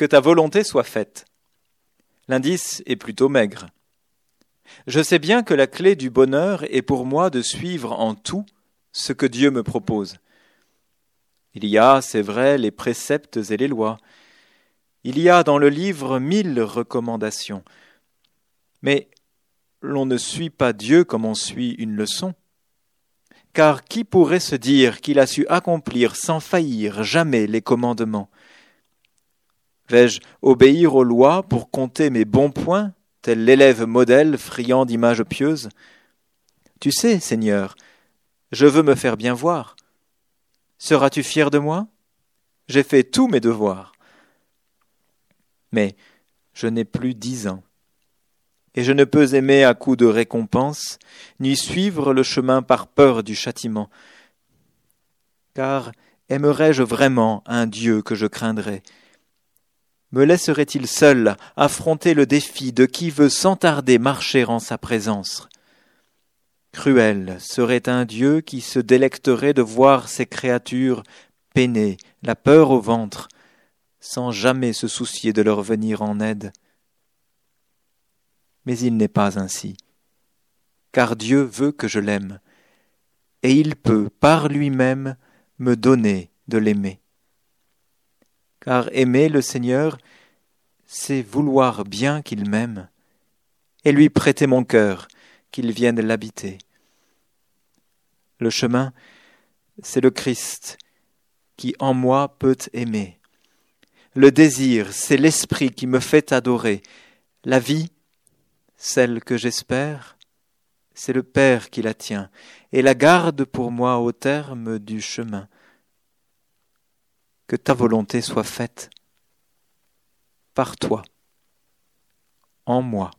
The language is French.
Que ta volonté soit faite. L'indice est plutôt maigre. Je sais bien que la clé du bonheur est pour moi de suivre en tout ce que Dieu me propose. Il y a, c'est vrai, les préceptes et les lois. Il y a dans le livre mille recommandations. Mais l'on ne suit pas Dieu comme on suit une leçon. Car qui pourrait se dire qu'il a su accomplir sans faillir jamais les commandements? Vais-je obéir aux lois pour compter mes bons points, tel l'élève modèle friand d'images pieuses? Tu sais, Seigneur, je veux me faire bien voir. Seras-tu fier de moi? J'ai fait tous mes devoirs. Mais je n'ai plus dix ans, et je ne peux aimer à coup de récompense, ni suivre le chemin par peur du châtiment. Car aimerais-je vraiment un Dieu que je craindrais? Me laisserait-il seul affronter le défi de qui veut sans tarder marcher en sa présence? Cruel serait un Dieu qui se délecterait de voir ses créatures peiner, la peur au ventre, sans jamais se soucier de leur venir en aide. Mais il n'est pas ainsi, car Dieu veut que je l'aime, et il peut par lui-même me donner de l'aimer. Car aimer le Seigneur, c'est vouloir bien qu'il m'aime, et lui prêter mon cœur, qu'il vienne l'habiter. Le chemin, c'est le Christ qui en moi peut aimer. Le désir, c'est l'esprit qui me fait adorer. La vie, celle que j'espère, c'est le Père qui la tient et la garde pour moi au terme du chemin. Que ta volonté soit faite par toi, en moi.